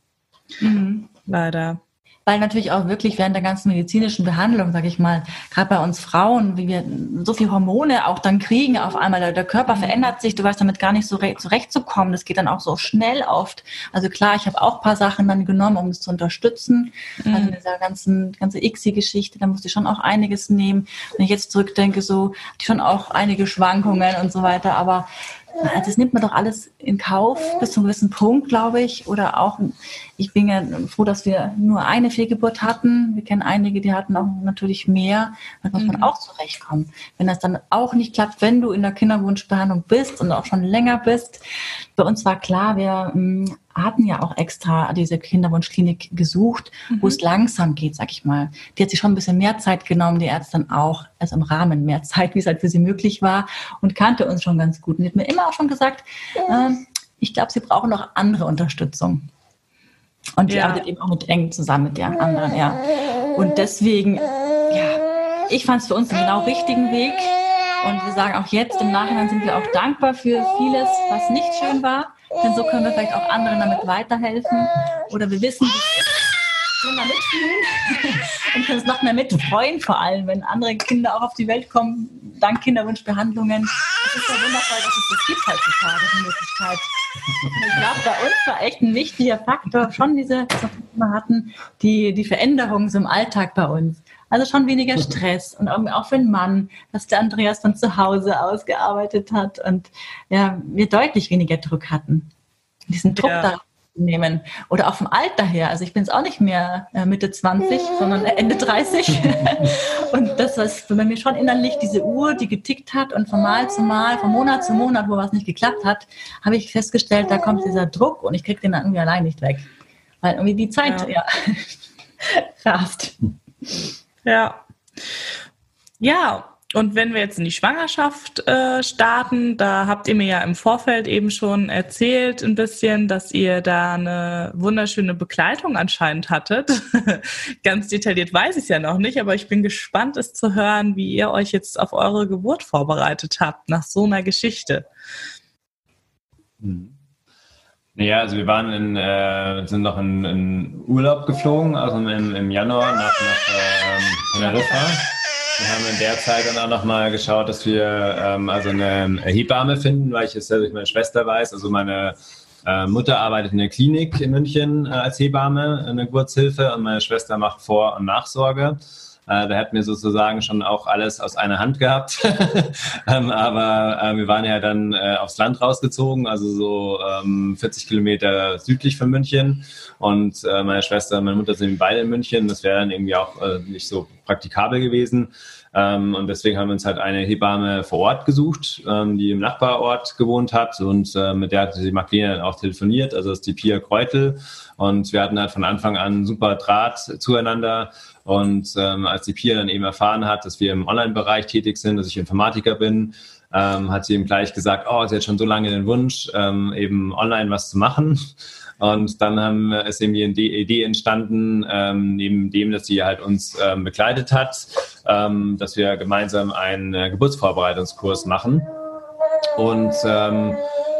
Speaker 1: Mhm. Leider
Speaker 2: weil natürlich auch wirklich während der ganzen medizinischen Behandlung, sage ich mal, gerade bei uns Frauen, wie wir so viel Hormone auch dann kriegen, auf einmal der, der Körper mhm. verändert sich, du weißt damit gar nicht so zurechtzukommen. Das geht dann auch so schnell oft. Also klar, ich habe auch paar Sachen dann genommen, um es zu unterstützen. Mhm. Also in dieser ganzen ganze ICSI-Geschichte, da musste ich schon auch einiges nehmen. Wenn ich jetzt zurückdenke, so schon auch einige Schwankungen und so weiter, aber das nimmt man doch alles in Kauf bis zu einem gewissen Punkt, glaube ich. Oder auch, ich bin ja froh, dass wir nur eine Fehlgeburt hatten. Wir kennen einige, die hatten auch natürlich mehr. Da muss man mhm. auch zurechtkommen. Wenn das dann auch nicht klappt, wenn du in der Kinderwunschbehandlung bist und auch schon länger bist. Bei uns war klar, wir hm, hatten ja auch extra diese Kinderwunschklinik gesucht, mhm. wo es langsam geht, sag ich mal. Die hat sich schon ein bisschen mehr Zeit genommen, die Ärztin auch, also im Rahmen mehr Zeit, wie es halt für sie möglich war und kannte uns schon ganz gut. Und hat mir immer auch schon gesagt, äh, ich glaube, sie brauchen noch andere Unterstützung. Und die ja. arbeitet eben auch mit eng zusammen mit der anderen, ja. Und deswegen, ja, ich fand es für uns den genau richtigen Weg. Und wir sagen auch jetzt, im Nachhinein sind wir auch dankbar für vieles, was nicht schön war. Denn so können wir vielleicht auch anderen damit weiterhelfen. Oder wir wissen, können da mitfühlen <laughs> und können es noch mehr mitfreuen, vor allem, wenn andere Kinder auch auf die Welt kommen, dank Kinderwunschbehandlungen. Es ist ja wundervoll, dass es das gibt heutzutage, die Möglichkeit. Und ich glaube, bei uns war echt ein wichtiger Faktor schon diese, was wir hatten, die, die Veränderungen im Alltag bei uns. Also schon weniger Stress und auch für den Mann, dass der Andreas von zu Hause aus gearbeitet hat und ja, wir deutlich weniger Druck hatten. Diesen Druck ja. da nehmen. Oder auch vom Alter her. Also ich bin jetzt auch nicht mehr äh, Mitte 20, sondern Ende 30. <laughs> und das ist bei mir schon innerlich diese Uhr, die getickt hat und von Mal zu Mal, von Monat zu Monat, wo was nicht geklappt hat, habe ich festgestellt, da kommt dieser Druck und ich kriege den dann irgendwie allein nicht weg. Weil irgendwie die Zeit ja, ja <laughs> rast.
Speaker 1: Ja. Ja, und wenn wir jetzt in die Schwangerschaft äh, starten, da habt ihr mir ja im Vorfeld eben schon erzählt ein bisschen, dass ihr da eine wunderschöne Begleitung anscheinend hattet. <laughs> Ganz detailliert weiß ich es ja noch nicht, aber ich bin gespannt, es zu hören, wie ihr euch jetzt auf eure Geburt vorbereitet habt nach so einer Geschichte.
Speaker 3: Hm. Naja, also wir waren in, äh, sind noch in, in Urlaub geflogen, also im, im Januar nach, nach ähm, Teneriffa. Wir haben in der Zeit dann auch nochmal geschaut, dass wir ähm, also eine Hebamme finden, weil ich es ja durch meine Schwester weiß. Also meine äh, Mutter arbeitet in der Klinik in München äh, als Hebamme, in der Geburtshilfe und meine Schwester macht Vor- und Nachsorge. Äh, da hätten wir sozusagen schon auch alles aus einer Hand gehabt. <laughs> ähm, aber äh, wir waren ja dann äh, aufs Land rausgezogen, also so ähm, 40 Kilometer südlich von München. Und meine Schwester und meine Mutter sind beide in München. Das wäre dann irgendwie auch nicht so praktikabel gewesen. Ähm, und deswegen haben wir uns halt eine Hebamme vor Ort gesucht, ähm, die im Nachbarort gewohnt hat. Und mit der hat die Magdalena dann auch telefoniert. Also das ist die Pia Kreutel. Und wir hatten halt von Anfang an super Draht zueinander. Und ähm, als die Pia dann eben erfahren hat, dass wir im Online-Bereich tätig sind, dass ich Informatiker bin, ähm, hat sie ihm gleich gesagt, oh, sie hat schon so lange den Wunsch, ähm, eben online was zu machen. Und dann haben, ist eben die Idee entstanden, ähm, neben dem, dass sie halt uns ähm, begleitet hat, ähm, dass wir gemeinsam einen äh, Geburtsvorbereitungskurs machen. Und ähm,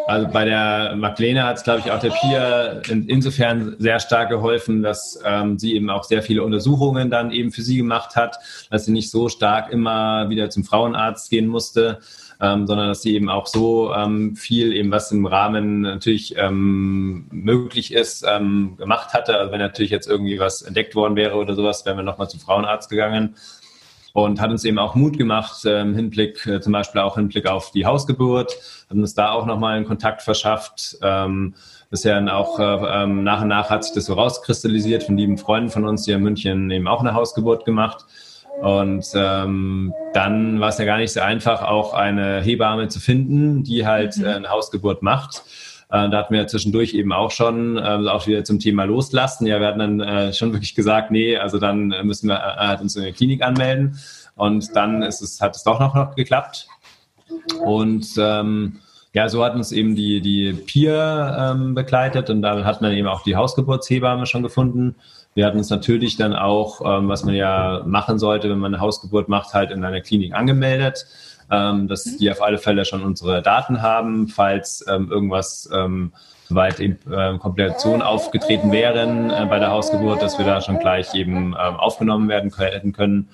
Speaker 3: also bei der Magdalena hat es, glaube ich, auch der Pia in, insofern sehr stark geholfen, dass ähm, sie eben auch sehr viele Untersuchungen dann eben für sie gemacht hat, dass sie nicht so stark immer wieder zum Frauenarzt gehen musste. ähm, sondern dass sie eben auch so ähm, viel, eben was im Rahmen natürlich ähm, möglich ist, ähm, gemacht hatte. Also wenn natürlich jetzt irgendwie was entdeckt worden wäre oder sowas, wären wir nochmal zum Frauenarzt gegangen und hat uns eben auch Mut gemacht äh, im Hinblick, äh, zum Beispiel auch im Hinblick auf die Hausgeburt, hat uns da auch nochmal einen Kontakt verschafft. Ähm, bisher auch äh, ähm, nach und nach hat sich das so rauskristallisiert von lieben Freunden von uns, die in München eben auch eine Hausgeburt gemacht. Und ähm, dann war es ja gar nicht so einfach, auch eine Hebamme zu finden, die halt äh, eine Hausgeburt macht. Äh, da hatten wir zwischendurch eben auch schon äh, auch wieder zum Thema Loslassen. Ja, wir hatten dann äh, schon wirklich gesagt, nee, also dann müssen wir äh, uns in der Klinik anmelden. Und dann ist es, hat es doch noch, noch geklappt. Und ähm, ja, so hat uns eben die, die Peer ähm, begleitet und dann hat man eben auch die Hausgeburtshebamme schon gefunden. Wir hatten uns natürlich dann auch, ähm, was man ja machen sollte, wenn man eine Hausgeburt macht, halt in einer Klinik angemeldet, ähm, dass mhm. die auf alle Fälle schon unsere Daten haben, falls ähm, irgendwas ähm, soweit eben äh, Komplikationen aufgetreten wären äh, bei der Hausgeburt, dass wir da schon gleich eben ähm, aufgenommen werden hätten können.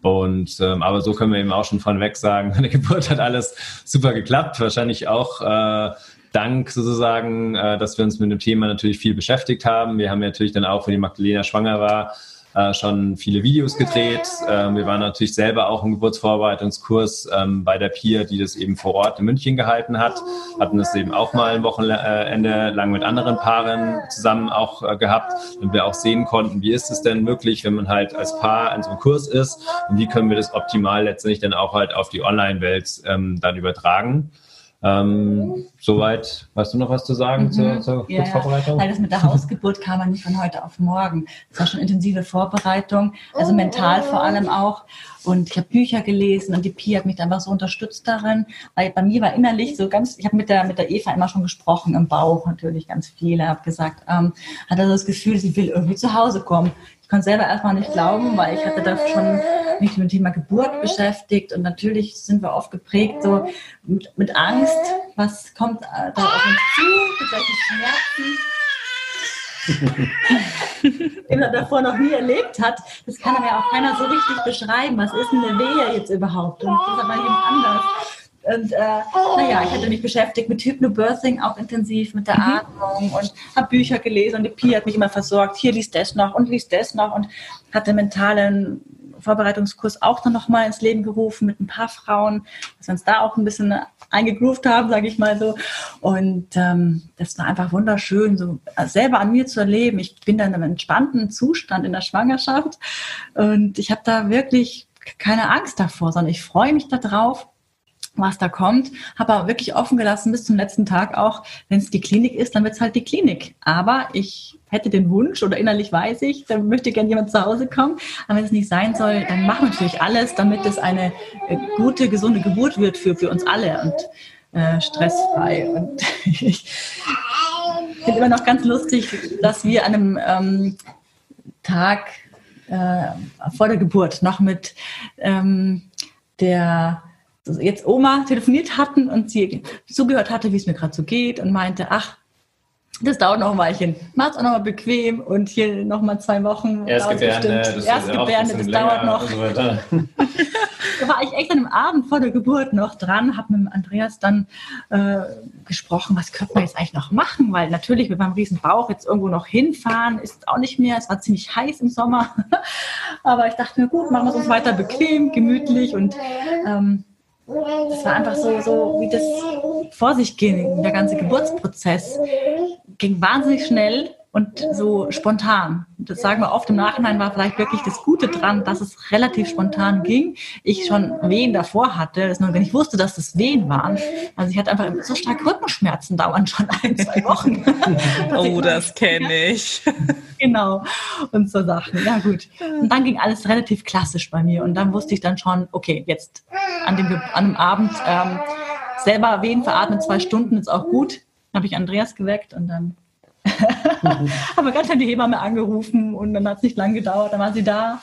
Speaker 3: Und ähm, aber so können wir eben auch schon von weg sagen, <laughs> meine Geburt hat alles super geklappt. Wahrscheinlich auch äh, dank sozusagen, äh, dass wir uns mit dem Thema natürlich viel beschäftigt haben. Wir haben natürlich dann auch, wenn die Magdalena schwanger war, äh, schon viele Videos gedreht. Ähm, wir waren natürlich selber auch im Geburtsvorbereitungskurs ähm, bei der PIR, die das eben vor Ort in München gehalten hat. Hatten das eben auch mal ein Wochenende lang mit anderen Paaren zusammen auch äh, gehabt, damit wir auch sehen konnten, wie ist es denn wirklich, wenn man halt als Paar in so einem Kurs ist und wie können wir das optimal letztendlich dann auch halt auf die Online-Welt ähm, dann übertragen. Ähm, soweit, weißt du noch was zu sagen mhm. zur, zur
Speaker 2: ja, Vorbereitung? Weil das mit der Hausgeburt kam man nicht von heute auf morgen. Es war schon intensive Vorbereitung, also mental vor allem auch. Und ich habe Bücher gelesen und die Pi hat mich einfach so unterstützt darin, weil bei mir war innerlich so ganz, ich habe mit der, mit der Eva immer schon gesprochen, im Bauch natürlich ganz viele, habe gesagt, ähm, hat also das Gefühl, sie will irgendwie zu Hause kommen. Ich konnte selber erstmal nicht glauben, weil ich hatte da schon mich mit dem Thema Geburt beschäftigt und natürlich sind wir oft geprägt so mit, mit Angst, was kommt äh, da auf uns zu, mit welchen Schmerzen. <laughs> den er davor noch nie erlebt hat, das kann aber ja auch keiner so richtig beschreiben. Was ist denn eine Wehe jetzt überhaupt? Und das ist aber jemand anders. Und äh, naja, ich hatte mich beschäftigt mit Hypnobirthing auch intensiv, mit der mhm. Atmung und habe Bücher gelesen und die Pi hat mich immer versorgt, hier liest das noch und liest das noch und hatte mentalen Vorbereitungskurs auch dann nochmal ins Leben gerufen mit ein paar Frauen, dass wir uns da auch ein bisschen eingegroovt haben, sage ich mal so. Und ähm, das war einfach wunderschön, so selber an mir zu erleben. Ich bin dann in einem entspannten Zustand in der Schwangerschaft und ich habe da wirklich keine Angst davor, sondern ich freue mich darauf, was da kommt. Habe aber wirklich offen gelassen bis zum letzten Tag auch, wenn es die Klinik ist, dann wird es halt die Klinik. Aber ich hätte den Wunsch oder innerlich weiß ich, da möchte gerne jemand zu Hause kommen. Aber wenn es nicht sein soll, dann machen wir natürlich alles, damit es eine äh, gute, gesunde Geburt wird für, für uns alle und äh, stressfrei. Und <laughs> ich finde immer noch ganz lustig, dass wir an einem ähm, Tag äh, vor der Geburt noch mit ähm, der jetzt Oma telefoniert hatten und sie zugehört hatte, wie es mir gerade so geht und meinte, ach, das dauert noch ein Weilchen. Macht's auch noch mal bequem und hier noch mal zwei Wochen.
Speaker 3: Erstgebärde, das,
Speaker 2: das dauert noch. So <laughs> da war ich echt an einem Abend vor der Geburt noch dran, habe mit Andreas dann äh, gesprochen, was könnte man jetzt eigentlich noch machen, weil natürlich mit meinem riesen Bauch jetzt irgendwo noch hinfahren ist auch nicht mehr. Es war ziemlich heiß im Sommer, <laughs> aber ich dachte mir, gut, machen wir es uns weiter bequem, gemütlich und ähm, das war einfach so, so wie das vor sich ging. Der ganze Geburtsprozess ging wahnsinnig schnell und so spontan. Das sagen wir oft im Nachhinein war vielleicht wirklich das Gute dran, dass es relativ spontan ging. Ich schon Wehen davor hatte, das nur wenn ich wusste, dass das Wehen waren. Also ich hatte einfach so stark Rückenschmerzen dauernd schon <laughs> ein, zwei Wochen. <laughs>
Speaker 1: oh, das kenne ich. <laughs>
Speaker 2: genau. Und so Sachen. Ja, gut. Und dann ging alles relativ klassisch bei mir. Und dann wusste ich dann schon, okay, jetzt an dem, an dem Abend ähm, selber Wehen veratmen, zwei Stunden ist auch gut. Dann habe ich Andreas geweckt und dann haben wir ganz schnell die Hebamme angerufen und dann hat es nicht lang gedauert, dann war sie da.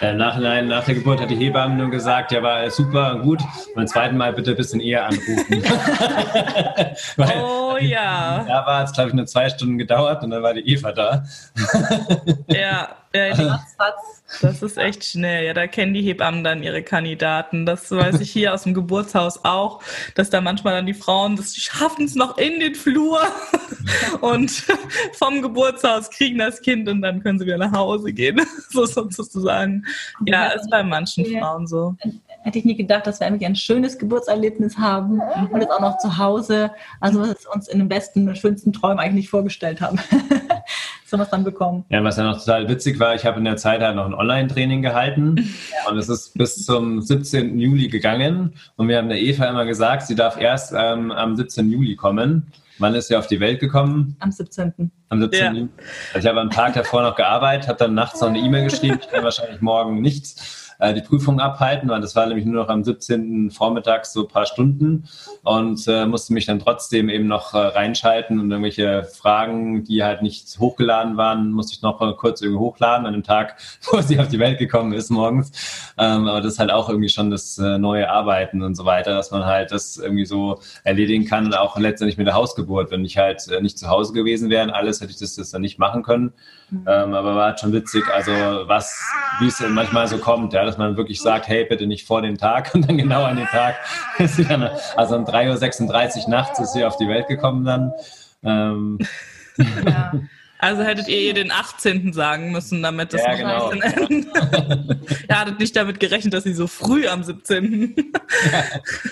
Speaker 3: Äh, Nachhinein, nach der Geburt hat die Hebamme nur gesagt, ja, war super gut. Beim zweiten Mal bitte ein bisschen eher anrufen. <laughs>
Speaker 1: Weil, oh ja.
Speaker 3: Da war es, glaube ich, nur zwei Stunden gedauert und dann war die Eva da.
Speaker 1: ja, Ja, die, das ist echt schnell. Ja, da kennen die Hebammen dann ihre Kandidaten. Das weiß ich hier aus dem Geburtshaus auch, dass da manchmal dann die Frauen, das, schaffen es noch in den Flur <laughs> und vom Geburtshaus kriegen das Kind und dann können sie wieder nach Hause gehen. <laughs> so sozusagen. Ja, ist bei manchen Frauen so.
Speaker 2: Hätte ich nie gedacht, dass wir eigentlich ein schönes Geburtserlebnis haben und jetzt auch noch zu Hause. Also was wir uns in den besten, schönsten Träumen eigentlich nicht vorgestellt haben. <laughs> so was dann bekommen.
Speaker 3: Ja, was ja noch total witzig war, ich habe in der Zeit halt noch ein Online-Training gehalten ja. und es ist bis zum 17. Juli gegangen und wir haben der Eva immer gesagt, sie darf erst ähm, am 17. Juli kommen. Wann ist sie auf die Welt gekommen?
Speaker 2: Am 17.
Speaker 3: Am 17. Ja. Juli. Also ich habe am Tag davor noch gearbeitet, habe dann nachts noch eine E-Mail geschrieben, ich kann wahrscheinlich morgen nichts äh, die Prüfung abhalten, weil das war nämlich nur noch am 17. Vormittags so ein paar Stunden und äh, musste mich dann trotzdem eben noch äh, reinschalten und irgendwelche Fragen, die halt nicht hochgeladen waren, musste ich noch äh, kurz irgendwie hochladen an dem Tag, <laughs> wo sie auf die Welt gekommen ist morgens. Ähm, aber das ist halt auch irgendwie schon das äh, neue Arbeiten und so weiter, dass man halt das irgendwie so erledigen kann und auch letztendlich mit der Hausgeburt. Wenn ich halt äh, nicht zu Hause gewesen wäre, alles hätte ich das, das dann nicht machen können. Mhm. Ähm, aber war halt schon witzig, also was, wie es manchmal so kommt, ja, dass man wirklich sagt, hey, bitte nicht vor dem Tag <laughs> und dann genau an den Tag <laughs> ist sie dann, also um 3.36 Uhr nachts ist sie auf die Welt gekommen dann. Ähm,
Speaker 1: ja. <laughs> Also hättet ihr ihr den 18. sagen müssen, damit das
Speaker 3: ja, genau. <laughs>
Speaker 1: Ihr hattet nicht damit gerechnet, dass sie so früh am 17.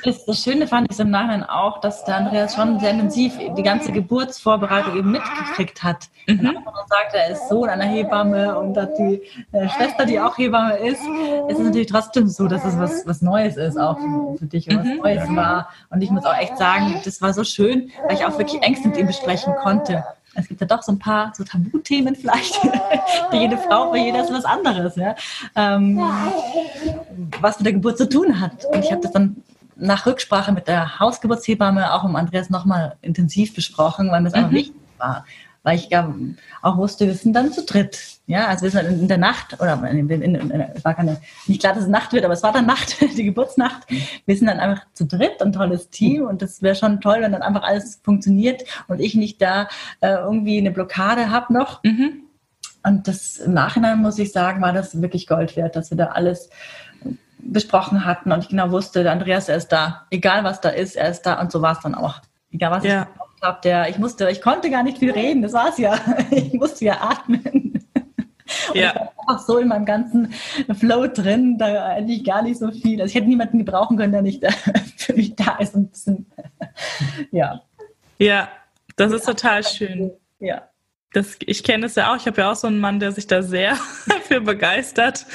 Speaker 2: das, <laughs> das Schöne fand ich im Nachhinein auch, dass der Andreas schon sehr intensiv die ganze Geburtsvorbereitung eben mitgekriegt hat. Mhm. Und sagt, er ist Sohn einer Hebamme und hat die äh, Schwester, die auch Hebamme ist. Es ist natürlich trotzdem so, dass es was, was Neues ist, auch für, für dich und was mhm. Neues war. Und ich muss auch echt sagen, das war so schön, weil ich auch wirklich Ängste mit ihm besprechen konnte es gibt ja doch so ein paar so Tabuthemen vielleicht. <laughs> für jede Frau, für jeder ist was anderes, ja? Ähm, was mit der Geburt zu tun hat. Und ich habe das dann nach Rücksprache mit der Hausgeburtshebamme auch um Andreas nochmal intensiv besprochen, weil mir es mhm. einfach wichtig war weil ich auch wusste, wir sind dann zu dritt. Ja, also wir sind in der Nacht, oder in, in, in, es war keine, nicht klar, dass es Nacht wird, aber es war dann Nacht, <laughs> die Geburtsnacht. Wir sind dann einfach zu dritt, ein tolles Team und das wäre schon toll, wenn dann einfach alles funktioniert und ich nicht da äh, irgendwie eine Blockade habe noch. Mhm. Und das im Nachhinein muss ich sagen, war das wirklich Gold wert, dass wir da alles besprochen hatten und ich genau wusste, der Andreas, er ist da. Egal was da ist, er ist da und so war es dann auch. Egal was ja. ich habe, der, ich musste, ich konnte gar nicht viel reden, das war's ja. <laughs> Ich musste ja atmen. <laughs> Und ja. ich war einfach so in meinem ganzen Flow drin, da hätte ich gar nicht so viel. Also ich hätte niemanden gebrauchen können, der nicht <laughs> für mich da ist. Und ja.
Speaker 1: Ja, das ist total schön.
Speaker 2: Ja.
Speaker 1: Das, ich kenne es ja auch. Ich habe ja auch so einen Mann, der sich da sehr <laughs> für begeistert.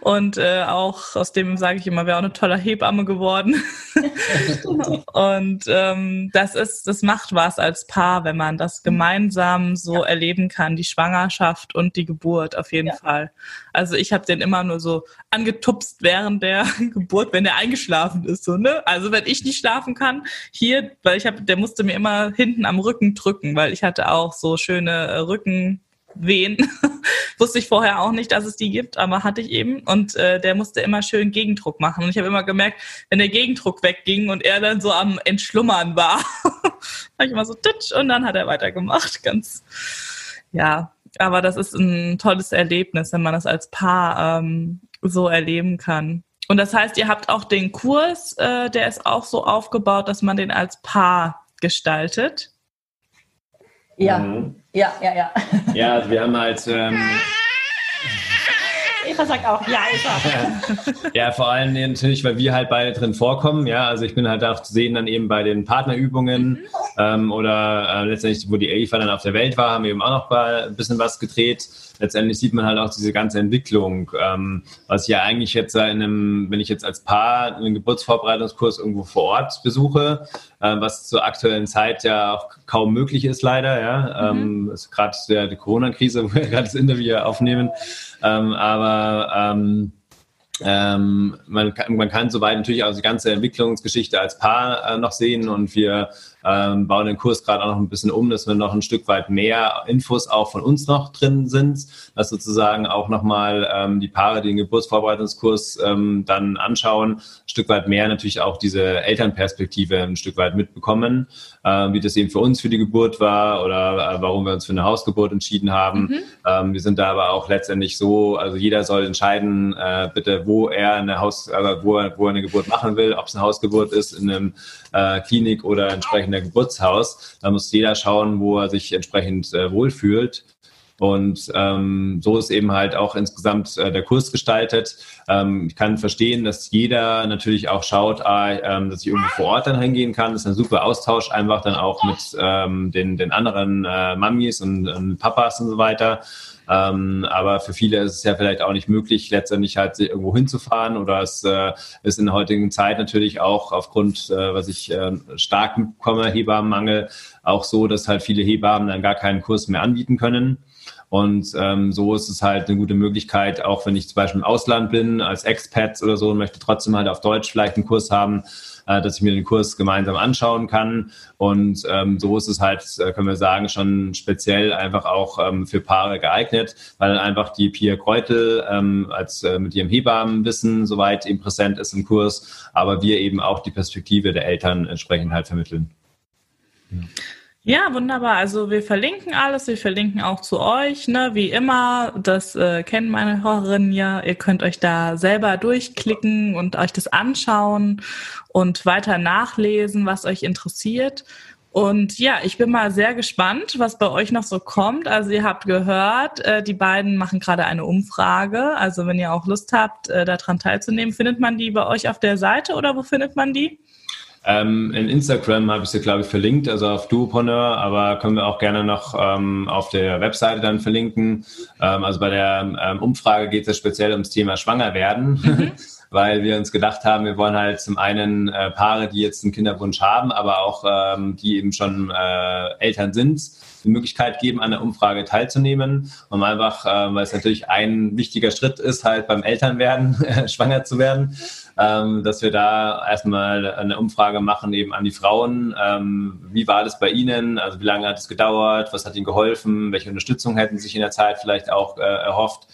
Speaker 1: Und äh, auch aus dem sage ich immer, wäre auch eine tolle Hebamme geworden. <laughs> und ähm, das ist, das macht was als Paar, wenn man das gemeinsam so ja. erleben kann, die Schwangerschaft und die Geburt auf jeden ja. Fall. Also ich habe den immer nur so angetupst während der <laughs> Geburt, wenn er eingeschlafen ist. So, ne? Also wenn ich nicht schlafen kann, hier, weil ich habe, der musste mir immer hinten am Rücken drücken, weil ich hatte auch so schöne Rückenwehen. <laughs> Wusste ich vorher auch nicht, dass es die gibt, aber hatte ich eben. Und äh, der musste immer schön Gegendruck machen. Und ich habe immer gemerkt, wenn der Gegendruck wegging und er dann so am Entschlummern war, <laughs> war ich immer so titsch und dann hat er weitergemacht. Ganz, ja, aber das ist ein tolles Erlebnis, wenn man das als Paar ähm, so erleben kann. Und das heißt, ihr habt auch den Kurs, äh, der ist auch so aufgebaut, dass man den als Paar gestaltet.
Speaker 2: Ja, mhm. ja, ja, ja. <laughs>
Speaker 3: Ja, also wir haben halt. Ähm,
Speaker 2: Eva sagt auch, ja, Eva. <laughs>
Speaker 3: ja, vor allem natürlich, weil wir halt beide drin vorkommen. Ja, also ich bin halt auch zu sehen dann eben bei den Partnerübungen mhm. ähm, oder äh, letztendlich, wo die Eva dann auf der Welt war, haben wir eben auch noch ein bisschen was gedreht letztendlich sieht man halt auch diese ganze Entwicklung, ähm, was ich ja eigentlich jetzt in einem, wenn ich jetzt als Paar einen Geburtsvorbereitungskurs irgendwo vor Ort besuche, was zur aktuellen Zeit ja auch kaum möglich ist leider, ja, mhm. ähm, ist gerade die Corona-Krise, wo wir <laughs> gerade das Interview aufnehmen, ähm, aber ähm, ähm, man, kann, man kann soweit natürlich auch die ganze Entwicklungsgeschichte als Paar äh, noch sehen und wir ähm, bauen den Kurs gerade auch noch ein bisschen um, dass wir noch ein Stück weit mehr Infos auch von uns noch drin sind, dass sozusagen auch nochmal ähm, die Paare, die den Geburtsvorbereitungskurs ähm, dann anschauen, ein Stück weit mehr natürlich auch diese Elternperspektive ein Stück weit mitbekommen, äh, wie das eben für uns für die Geburt war oder äh, warum wir uns für eine Hausgeburt entschieden haben. Mhm. Ähm, wir sind da aber auch letztendlich so, also jeder soll entscheiden, äh, bitte, wo er eine Haus, äh, wo, er, wo er eine Geburt machen will, ob es eine Hausgeburt ist in einem äh, Klinik oder entsprechender Geburtshaus. Da muss jeder schauen, wo er sich entsprechend äh, wohlfühlt. Und ähm, so ist eben halt auch insgesamt äh, der Kurs gestaltet. Ähm, ich kann verstehen, dass jeder natürlich auch schaut, ah, ähm, dass ich irgendwie vor Ort dann hingehen kann. Das ist ein super Austausch einfach dann auch mit ähm, den, den anderen äh, Mamis und, und Papas und so weiter. Ähm, aber für viele ist es ja vielleicht auch nicht möglich, letztendlich halt irgendwo hinzufahren oder es äh, ist in der heutigen Zeit natürlich auch aufgrund, äh, was ich äh, stark mitbekomme, Hebammenmangel, auch so, dass halt viele Hebammen dann gar keinen Kurs mehr anbieten können. Und ähm, so ist es halt eine gute Möglichkeit, auch wenn ich zum Beispiel im Ausland bin, als Expat oder so und möchte trotzdem halt auf Deutsch vielleicht einen Kurs haben, äh, dass ich mir den Kurs gemeinsam anschauen kann. Und ähm, so ist es halt, äh, können wir sagen, schon speziell einfach auch ähm, für Paare geeignet, weil einfach die Pia Kreutel ähm, als äh, mit ihrem Hebammenwissen soweit eben präsent ist im Kurs, aber wir eben auch die Perspektive der Eltern entsprechend halt vermitteln.
Speaker 1: Ja. Ja, wunderbar. Also wir verlinken alles, wir verlinken auch zu euch, ne? Wie immer, das äh, kennen meine Hörerinnen ja. Ihr könnt euch da selber durchklicken und euch das anschauen und weiter nachlesen, was euch interessiert. Und ja, ich bin mal sehr gespannt, was bei euch noch so kommt. Also ihr habt gehört, äh, die beiden machen gerade eine Umfrage. Also wenn ihr auch Lust habt, äh, daran teilzunehmen, findet man die bei euch auf der Seite oder wo findet man die?
Speaker 3: Ähm, in Instagram habe ich sie, glaube ich, verlinkt, also auf Duopreneur, aber können wir auch gerne noch ähm, auf der Webseite dann verlinken. Ähm, also bei der ähm, Umfrage geht es ja speziell ums Thema Schwangerwerden. Mhm. <laughs> weil wir uns gedacht haben, wir wollen halt zum einen äh, Paare, die jetzt einen Kinderwunsch haben, aber auch ähm, die eben schon äh, Eltern sind, die Möglichkeit geben, an der Umfrage teilzunehmen. Und einfach, äh, weil es natürlich ein wichtiger Schritt ist, halt beim Elternwerden, <laughs> schwanger zu werden, ähm, dass wir da erstmal eine Umfrage machen eben an die Frauen. Ähm, wie war das bei Ihnen? Also wie lange hat es gedauert? Was hat Ihnen geholfen? Welche Unterstützung hätten Sie sich in der Zeit vielleicht auch äh, erhofft?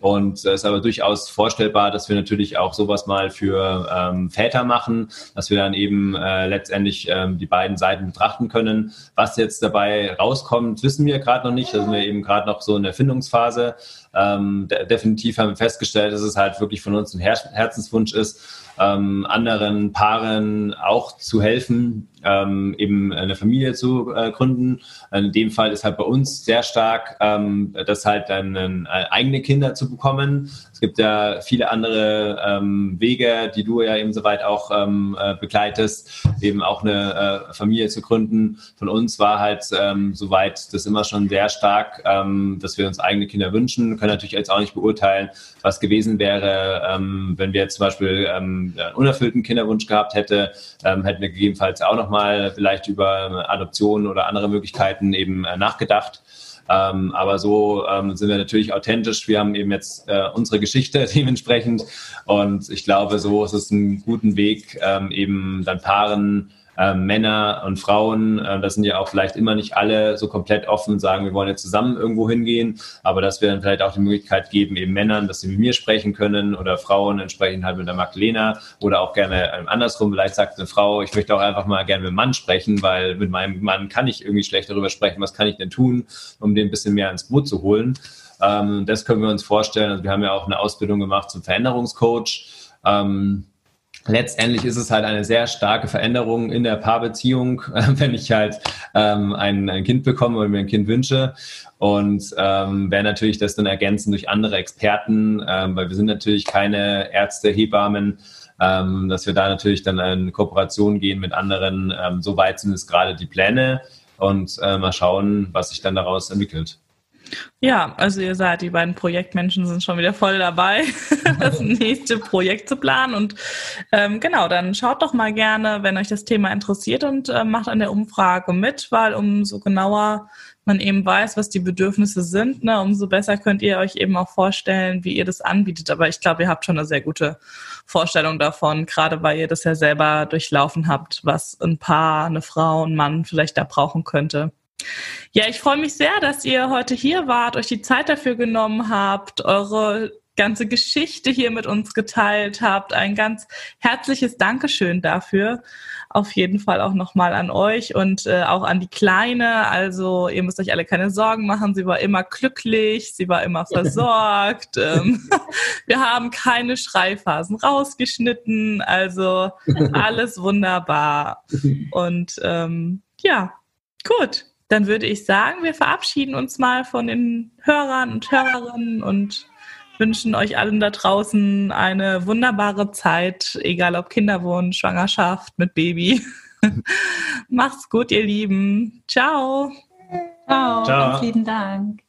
Speaker 3: Und es ist aber durchaus vorstellbar, dass wir natürlich auch sowas mal für ähm, Väter machen, dass wir dann eben äh, letztendlich ähm, die beiden Seiten betrachten können. Was jetzt dabei rauskommt, wissen wir gerade noch nicht. Da sind wir eben gerade noch so in der Findungsphase. Ähm, de definitiv haben wir festgestellt, dass es halt wirklich von uns ein Her Herzenswunsch ist, ähm, anderen Paaren auch zu helfen, ähm, eben eine Familie zu äh, gründen. In dem Fall ist halt bei uns sehr stark, ähm, das halt dann äh, eigene Kinder zu bekommen. Es gibt ja viele andere ähm, Wege, die du ja eben soweit auch ähm, äh, begleitest, eben auch eine äh, Familie zu gründen. Von uns war halt ähm, soweit das immer schon sehr stark, ähm, dass wir uns eigene Kinder wünschen. Können natürlich jetzt auch nicht beurteilen, was gewesen wäre, ähm, wenn wir jetzt zum Beispiel ähm, einen unerfüllten Kinderwunsch gehabt hätte, ähm, hätten wir gegebenenfalls auch nochmal vielleicht über Adoption oder andere Möglichkeiten eben äh, nachgedacht. Ähm, aber so ähm, sind wir natürlich authentisch. Wir haben eben jetzt äh, unsere Geschichte <laughs> dementsprechend. Und ich glaube, so ist es ein guten Weg, ähm, eben dann Paaren äh, Männer und Frauen, äh, das sind ja auch vielleicht immer nicht alle so komplett offen und sagen, wir wollen jetzt zusammen irgendwo hingehen, aber dass wir dann vielleicht auch die Möglichkeit geben, eben Männern, dass sie mit mir sprechen können oder Frauen entsprechend halt mit der Magdalena oder auch gerne äh, andersrum, vielleicht sagt eine Frau, ich möchte auch einfach mal gerne mit einem Mann sprechen, weil mit meinem Mann kann ich irgendwie schlecht darüber sprechen, was kann ich denn tun, um den ein bisschen mehr ins Boot zu holen. Ähm, das können wir uns vorstellen. Also wir haben ja auch eine Ausbildung gemacht zum Veränderungscoach. Ähm, letztendlich ist es halt eine sehr starke Veränderung in der Paarbeziehung, <laughs> wenn ich halt ähm, ein, ein, Kind bekomme oder mir ein Kind wünsche. Und ähm, wäre natürlich das dann ergänzen durch andere Experten, ähm, weil wir sind natürlich keine Ärzte, Hebammen, ähm, dass wir da natürlich dann in Kooperation gehen mit anderen. Ähm, so weit sind es gerade die Pläne und äh, mal schauen, was sich dann daraus entwickelt.
Speaker 1: Ja, also ihr seid, die beiden Projektmenschen sind schon wieder voll dabei, <laughs> das <laughs> nächste Projekt zu planen. Und ähm, genau, dann schaut doch mal gerne, wenn euch das Thema interessiert und äh, macht an der Umfrage mit, weil umso genauer man eben weiß, was die Bedürfnisse sind, ne, umso besser könnt ihr euch eben auch vorstellen, wie ihr das anbietet. Aber ich glaube, ihr habt schon eine sehr gute Vorstellung davon, gerade weil ihr das ja selber durchlaufen habt, was ein Paar, eine Frau, ein Mann vielleicht da brauchen könnte. Ja, ich freue mich sehr, dass ihr heute hier wart, euch die Zeit dafür genommen habt, eure ganze Geschichte hier mit uns geteilt habt. Ein ganz herzliches Dankeschön dafür. Auf jeden Fall auch nochmal an euch und äh, auch an die Kleine. Also ihr müsst euch alle keine Sorgen machen. Sie war immer glücklich, sie war immer versorgt. <laughs> ähm, <laughs> wir haben keine Schreiphasen rausgeschnitten. Also <laughs> alles wunderbar. Und ähm, ja, gut dann würde ich sagen, wir verabschieden uns mal von den Hörern und Hörerinnen und wünschen euch allen da draußen eine wunderbare Zeit, egal ob Kinderwunsch, Schwangerschaft mit Baby. <laughs> Macht's gut, ihr Lieben. Ciao.
Speaker 2: Ciao. Ciao. Ganz lieben Dank.